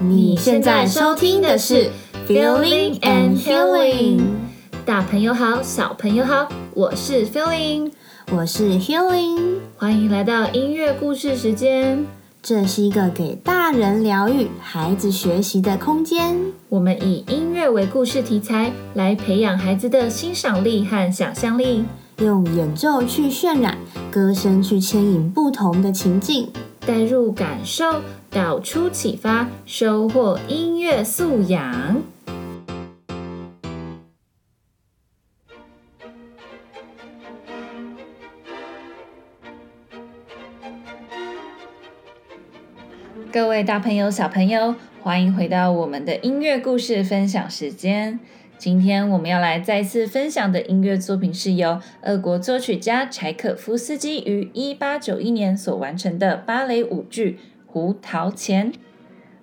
你现在收听的是 Feeling and Healing。大朋友好，小朋友好，我是 Feeling，我是 Healing，欢迎来到音乐故事时间。这是一个给大人疗愈、孩子学习的空间。我们以音乐为故事题材，来培养孩子的欣赏力和想象力，用演奏去渲染，歌声去牵引不同的情境，带入感受，导出启发，收获音乐素养。各位大朋友、小朋友，欢迎回到我们的音乐故事分享时间。今天我们要来再次分享的音乐作品是由俄国作曲家柴可夫斯基于一八九一年所完成的芭蕾舞剧《胡桃钳》。《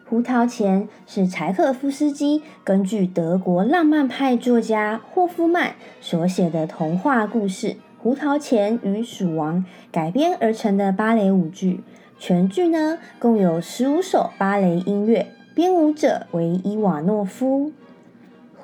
胡桃钳》是柴可夫斯基根据德国浪漫派作家霍夫曼所写的童话故事《胡桃钳与鼠王》改编而成的芭蕾舞剧。全剧呢，共有十五首芭蕾音乐，编舞者为伊瓦诺夫。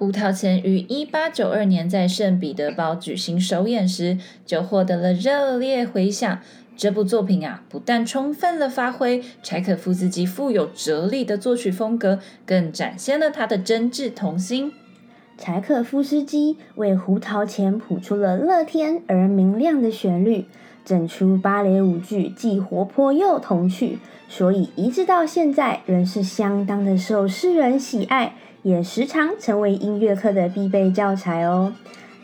胡桃钳于一八九二年在圣彼得堡举行首演时，就获得了热烈回响。这部作品啊，不但充分了发挥柴可夫斯基富有哲理的作曲风格，更展现了他的真挚童心。柴可夫斯基为胡桃钳谱出了乐天而明亮的旋律。整出芭蕾舞剧既活泼又童趣，所以一直到现在仍是相当的受世人喜爱，也时常成为音乐课的必备教材哦。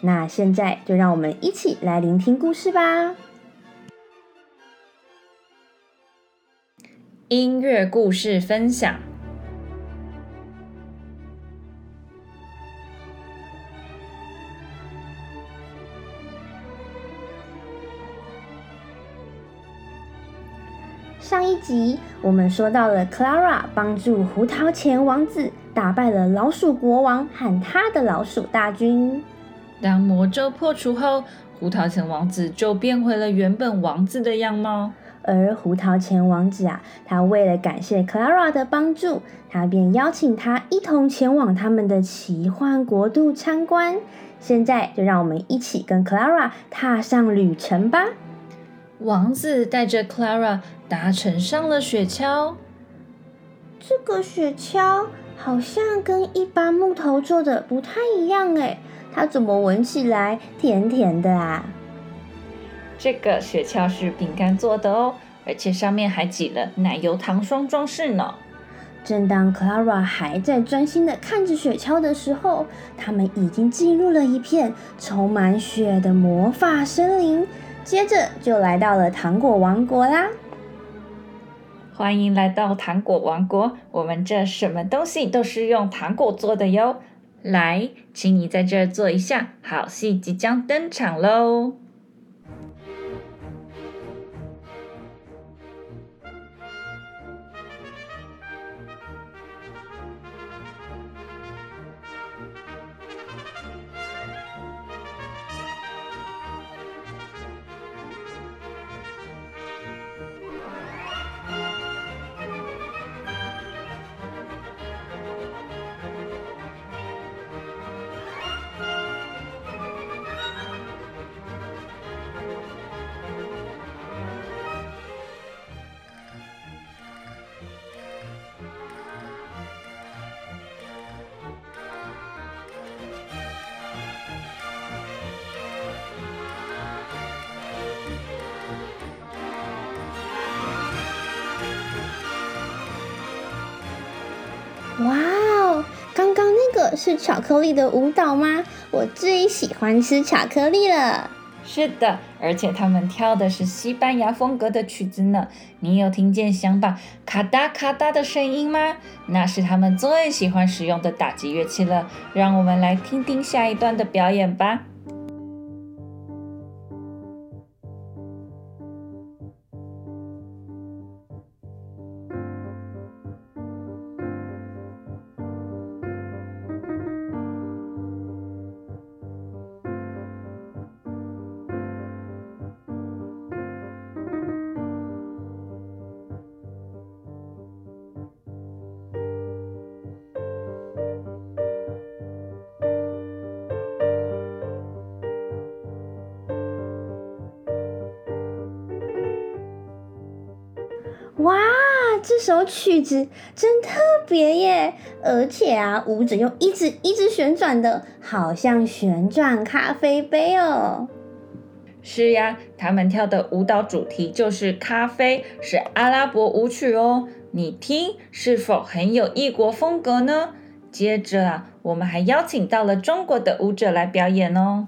那现在就让我们一起来聆听故事吧。音乐故事分享。上一集我们说到了 Clara 帮助胡桃钳王子打败了老鼠国王和他的老鼠大军。当魔咒破除后，胡桃钳王子就变回了原本王子的样貌。而胡桃钳王子啊，他为了感谢 Clara 的帮助，他便邀请他一同前往他们的奇幻国度参观。现在就让我们一起跟 Clara 踏上旅程吧。王子带着 Clara 搭乘上了雪橇。这个雪橇好像跟一般木头做的不太一样哎，它怎么闻起来甜甜的啊？这个雪橇是饼干做的哦，而且上面还挤了奶油糖霜装饰呢。正当 Clara 还在专心的看着雪橇的时候，他们已经进入了一片充满雪的魔法森林。接着就来到了糖果王国啦！欢迎来到糖果王国，我们这什么东西都是用糖果做的哟。来，请你在这儿坐一下，好戏即将登场喽！是巧克力的舞蹈吗？我最喜欢吃巧克力了。是的，而且他们跳的是西班牙风格的曲子呢。你有听见响板咔哒咔哒的声音吗？那是他们最喜欢使用的打击乐器了。让我们来听听下一段的表演吧。这首曲子真特别耶！而且啊，舞者又一直一直旋转的，好像旋转咖啡杯哦。是呀，他们跳的舞蹈主题就是咖啡，是阿拉伯舞曲哦。你听，是否很有异国风格呢？接着啊，我们还邀请到了中国的舞者来表演哦。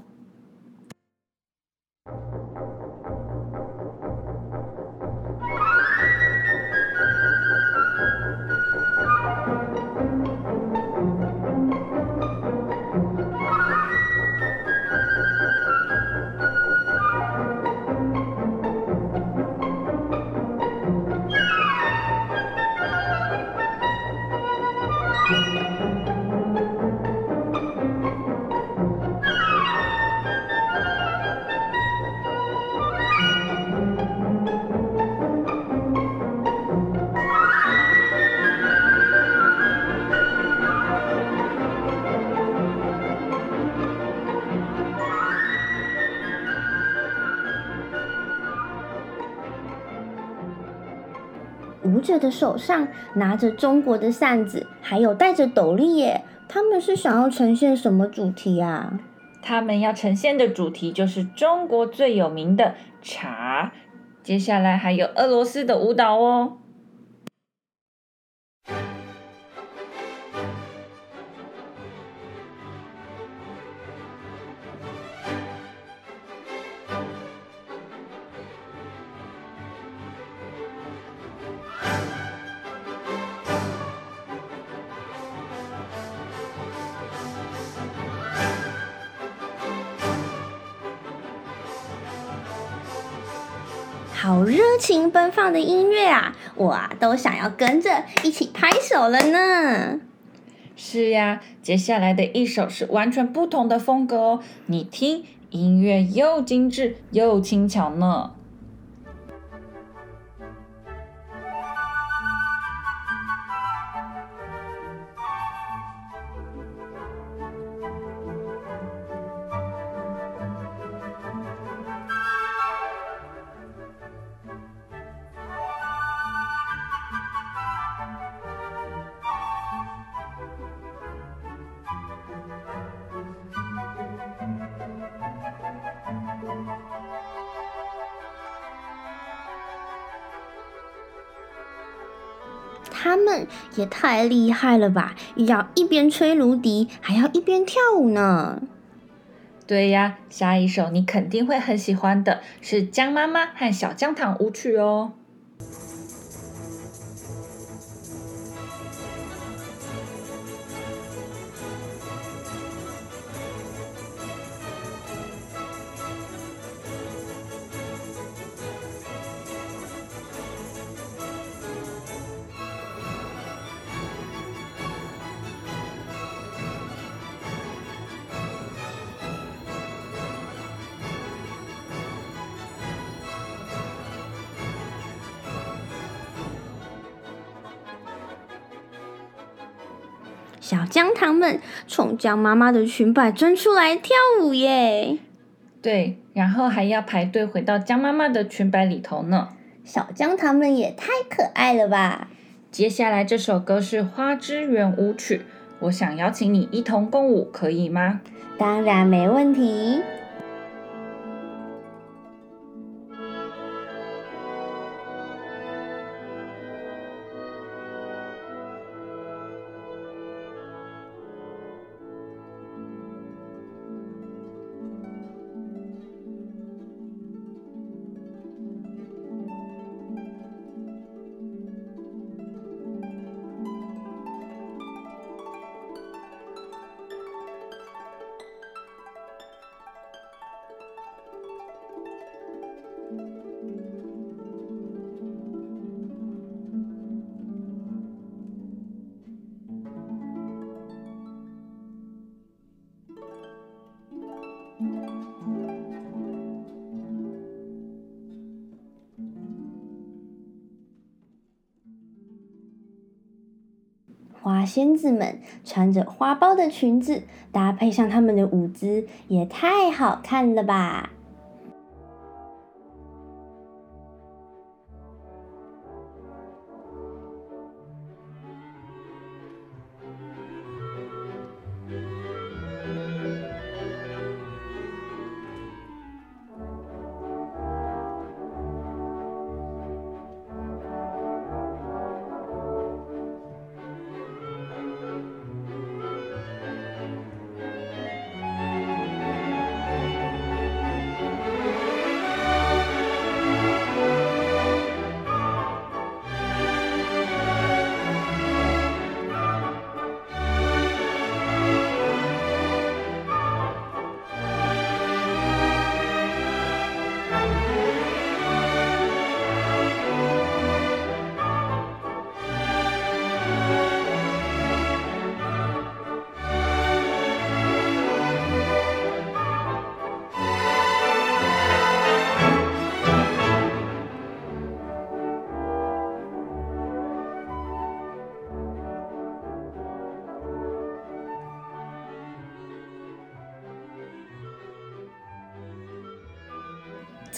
的手上拿着中国的扇子，还有戴着斗笠耶。他们是想要呈现什么主题啊？他们要呈现的主题就是中国最有名的茶。接下来还有俄罗斯的舞蹈哦。情奔放的音乐啊！我啊都想要跟着一起拍手了呢。是呀，接下来的一首是完全不同的风格哦。你听，音乐又精致又轻巧呢。也太厉害了吧！要一边吹芦笛，还要一边跳舞呢。对呀，下一首你肯定会很喜欢的，是《江妈妈和小姜糖》舞曲哦。姜糖们从姜妈妈的裙摆钻出来跳舞耶！对，然后还要排队回到姜妈妈的裙摆里头呢。小姜糖们也太可爱了吧！接下来这首歌是《花之圆舞曲》，我想邀请你一同共舞，可以吗？当然没问题。仙子们穿着花苞的裙子，搭配上他们的舞姿，也太好看了吧！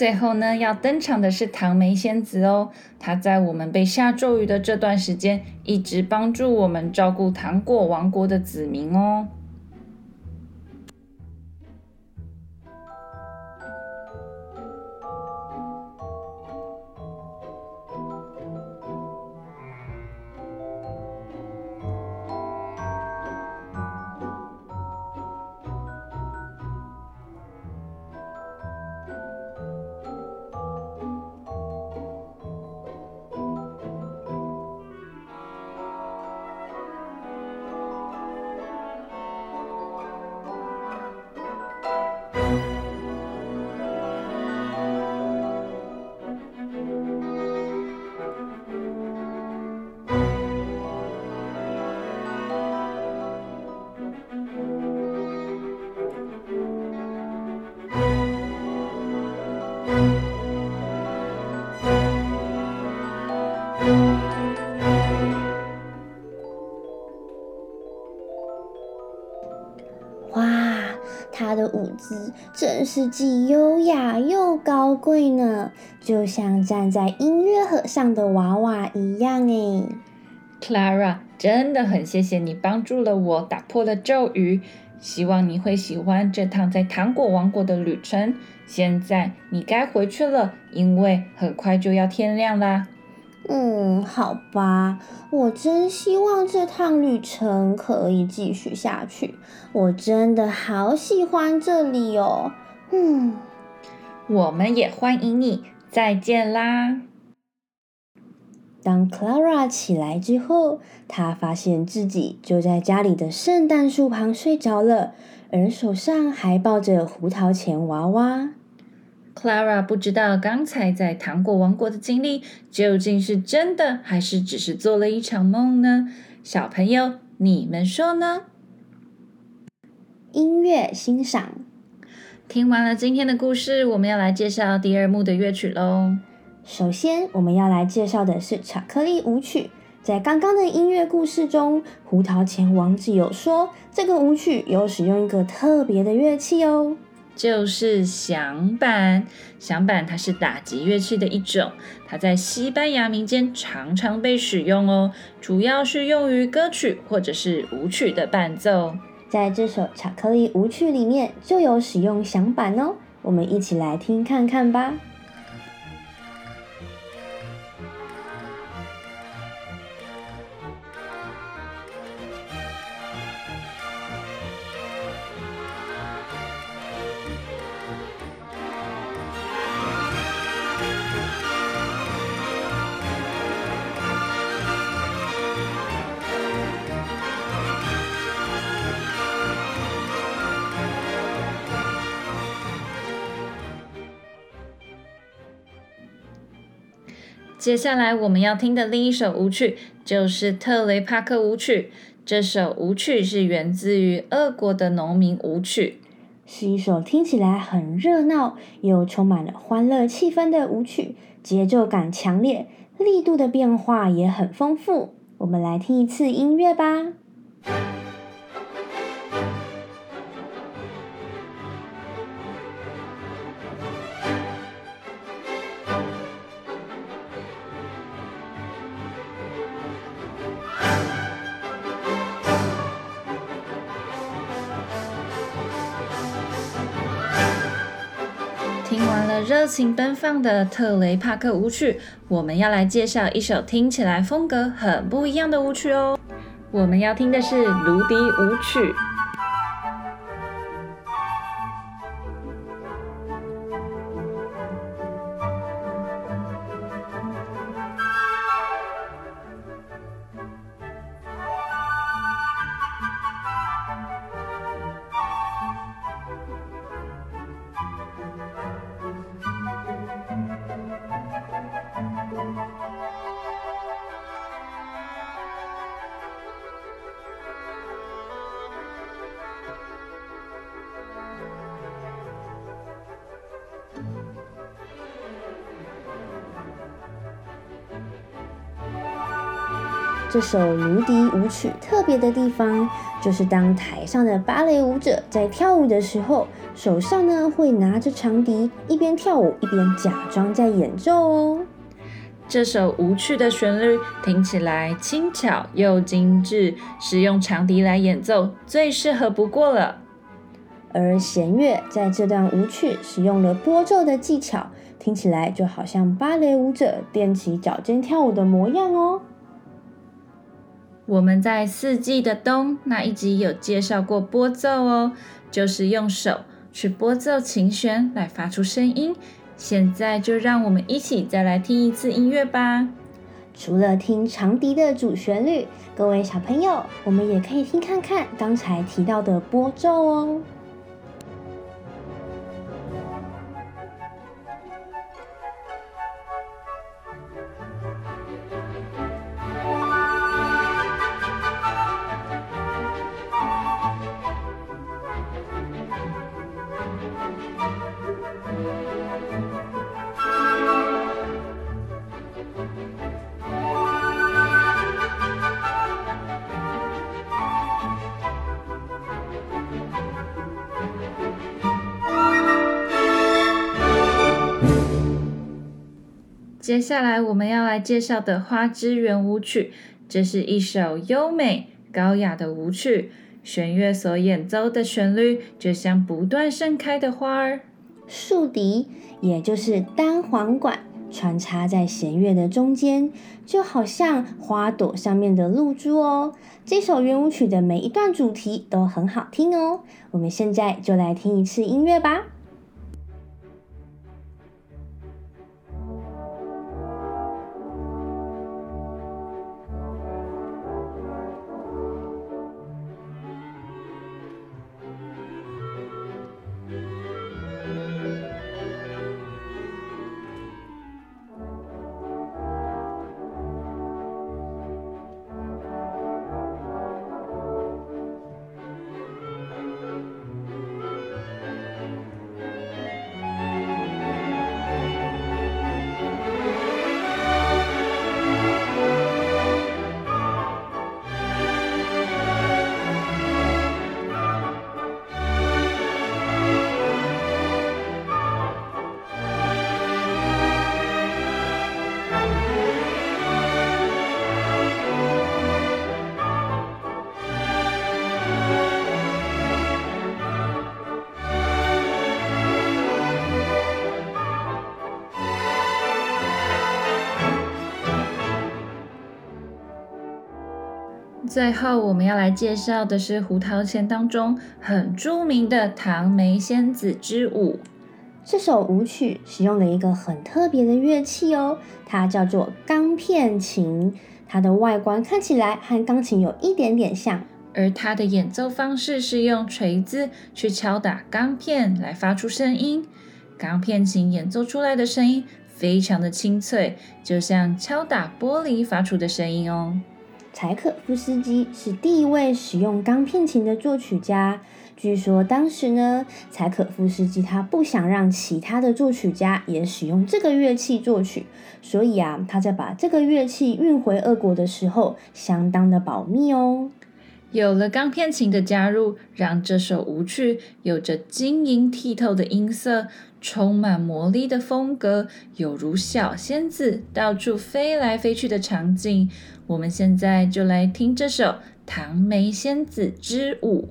最后呢，要登场的是糖梅仙子哦。她在我们被下咒语的这段时间，一直帮助我们照顾糖果王国的子民哦。真是既优雅又高贵呢，就像站在音乐盒上的娃娃一样诶。Clara，真的很谢谢你帮助了我，打破了咒语。希望你会喜欢这趟在糖果王国的旅程。现在你该回去了，因为很快就要天亮啦。嗯，好吧，我真希望这趟旅程可以继续下去。我真的好喜欢这里哦。嗯，我们也欢迎你。再见啦。当 Clara 起来之后，她发现自己就在家里的圣诞树旁睡着了，而手上还抱着胡桃钳娃娃。Clara 不知道刚才在糖果王国的经历究竟是真的，还是只是做了一场梦呢？小朋友，你们说呢？音乐欣赏。听完了今天的故事，我们要来介绍第二幕的乐曲喽。首先，我们要来介绍的是巧克力舞曲。在刚刚的音乐故事中，胡桃钳王子有说，这个舞曲有使用一个特别的乐器哦。就是响板，响板它是打击乐器的一种，它在西班牙民间常常被使用哦，主要是用于歌曲或者是舞曲的伴奏。在这首巧克力舞曲里面就有使用响板哦，我们一起来听看看吧。接下来我们要听的另一首舞曲就是特雷帕克舞曲。这首舞曲是源自于俄国的农民舞曲，是一首听起来很热闹又充满了欢乐气氛的舞曲，节奏感强烈，力度的变化也很丰富。我们来听一次音乐吧。听完了热情奔放的特雷帕克舞曲，我们要来介绍一首听起来风格很不一样的舞曲哦。我们要听的是芦笛舞曲。这首芦笛舞曲特别的地方，就是当台上的芭蕾舞者在跳舞的时候，手上呢会拿着长笛，一边跳舞一边假装在演奏哦。这首舞曲的旋律听起来轻巧又精致，使用长笛来演奏最适合不过了。而弦乐在这段舞曲使用了拨奏的技巧。听起来就好像芭蕾舞者踮起脚尖跳舞的模样哦。我们在四季的冬那一集有介绍过拨奏哦，就是用手去拨奏琴弦来发出声音。现在就让我们一起再来听一次音乐吧。除了听长笛的主旋律，各位小朋友，我们也可以听看看刚才提到的拨奏哦。接下来我们要来介绍的《花之圆舞曲》，这是一首优美高雅的舞曲，弦乐所演奏的旋律就像不断盛开的花儿。竖笛，也就是单簧管，穿插在弦乐的中间，就好像花朵上面的露珠哦。这首圆舞曲的每一段主题都很好听哦。我们现在就来听一次音乐吧。最后，我们要来介绍的是胡桃钳当中很著名的《唐梅仙子之舞》。这首舞曲使用了一个很特别的乐器哦，它叫做钢片琴。它的外观看起来和钢琴有一点点像，而它的演奏方式是用锤子去敲打钢片来发出声音。钢片琴演奏出来的声音非常的清脆，就像敲打玻璃发出的声音哦。柴可夫斯基是第一位使用钢片琴的作曲家。据说当时呢，柴可夫斯基他不想让其他的作曲家也使用这个乐器作曲，所以啊，他在把这个乐器运回俄国的时候，相当的保密哦。有了钢片琴的加入，让这首舞曲有着晶莹剔透的音色，充满魔力的风格，有如小仙子到处飞来飞去的场景。我们现在就来听这首《唐梅仙子之舞》。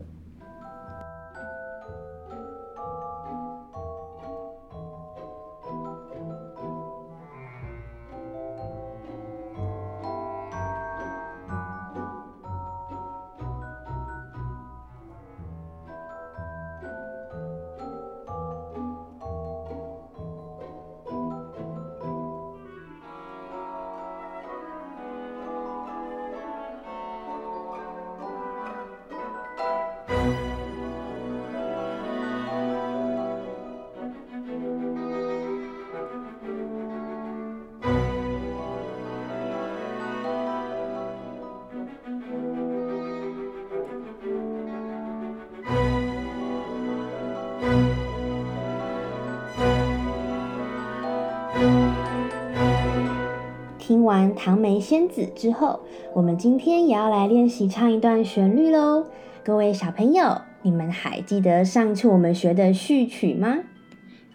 完《糖梅仙子》之后，我们今天也要来练习唱一段旋律喽。各位小朋友，你们还记得上次我们学的序曲吗？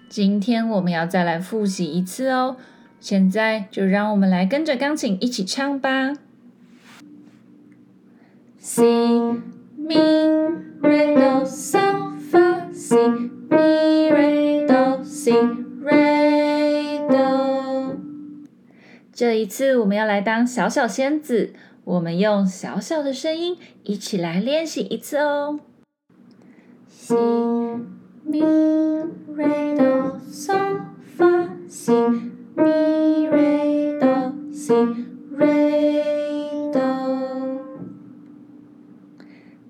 今天我们要再来复习一次哦。现在就让我们来跟着钢琴一起唱吧。Si mi re do sol fa si mi re do si re do。这一次我们要来当小小仙子，我们用小小的声音一起来练习一次哦。Si mi re do sol fa si mi re do si re do。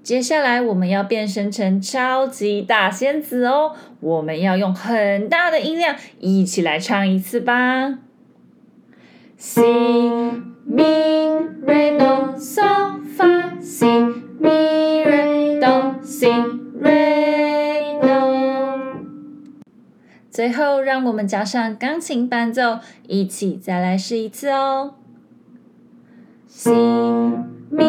接下来我们要变身成超级大仙子哦！我们要用很大的音量一起来唱一次吧。Si mi re do sol fa si mi re do si re do。最后，让我们加上钢琴伴奏，一起再来试一次哦。Si mi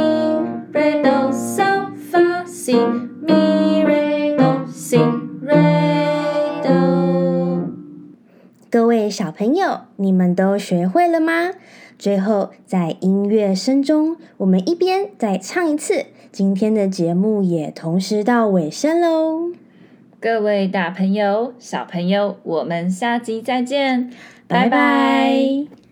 re do sol fa si mi re do si re do。各位小朋友，你们都学会了吗？最后，在音乐声中，我们一边再唱一次，今天的节目也同时到尾声喽。各位大朋友、小朋友，我们下集再见，拜拜。拜拜。